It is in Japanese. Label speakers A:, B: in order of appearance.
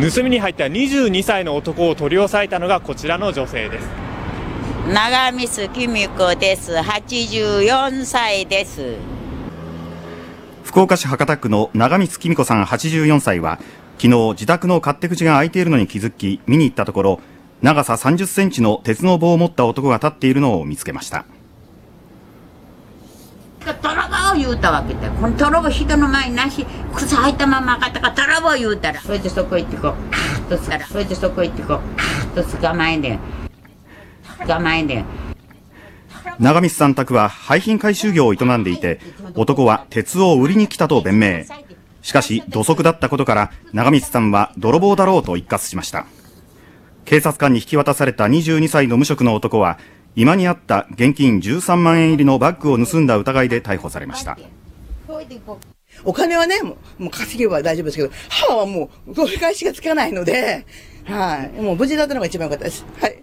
A: 盗みに入った22歳の男を取り押さえたのがこちらの女性です。
B: 長光きみ子です。84歳です。
C: 福岡市博多区の長光きみ子さん84歳は昨日自宅の勝手口が開いているのに気づき見に行ったところ長さ30センチの鉄の棒を持った男が立っているのを見つけました
B: 泥棒言うたわけだ。この泥棒人の前になし靴履いたまま上がったから泥棒言うたら。それでそこ行ってこうカーッとすら。それでそこ行ってこうカーッと捕まえねん。捕まえねん。
C: 長光さん宅は廃品回収業を営んでいて男は鉄を売りに来たと弁明。しかし土足だったことから長光さんは泥棒だろうと一括しました。警察官に引き渡された22歳の無職の男は今にあった現金13万円入りのバッグを盗んだ疑いで逮捕されました
D: お金はね、もうもう稼げば大丈夫ですけど、母はもう取り返しがつかないので、はい。もう無事だったのが一番良かったです。はい。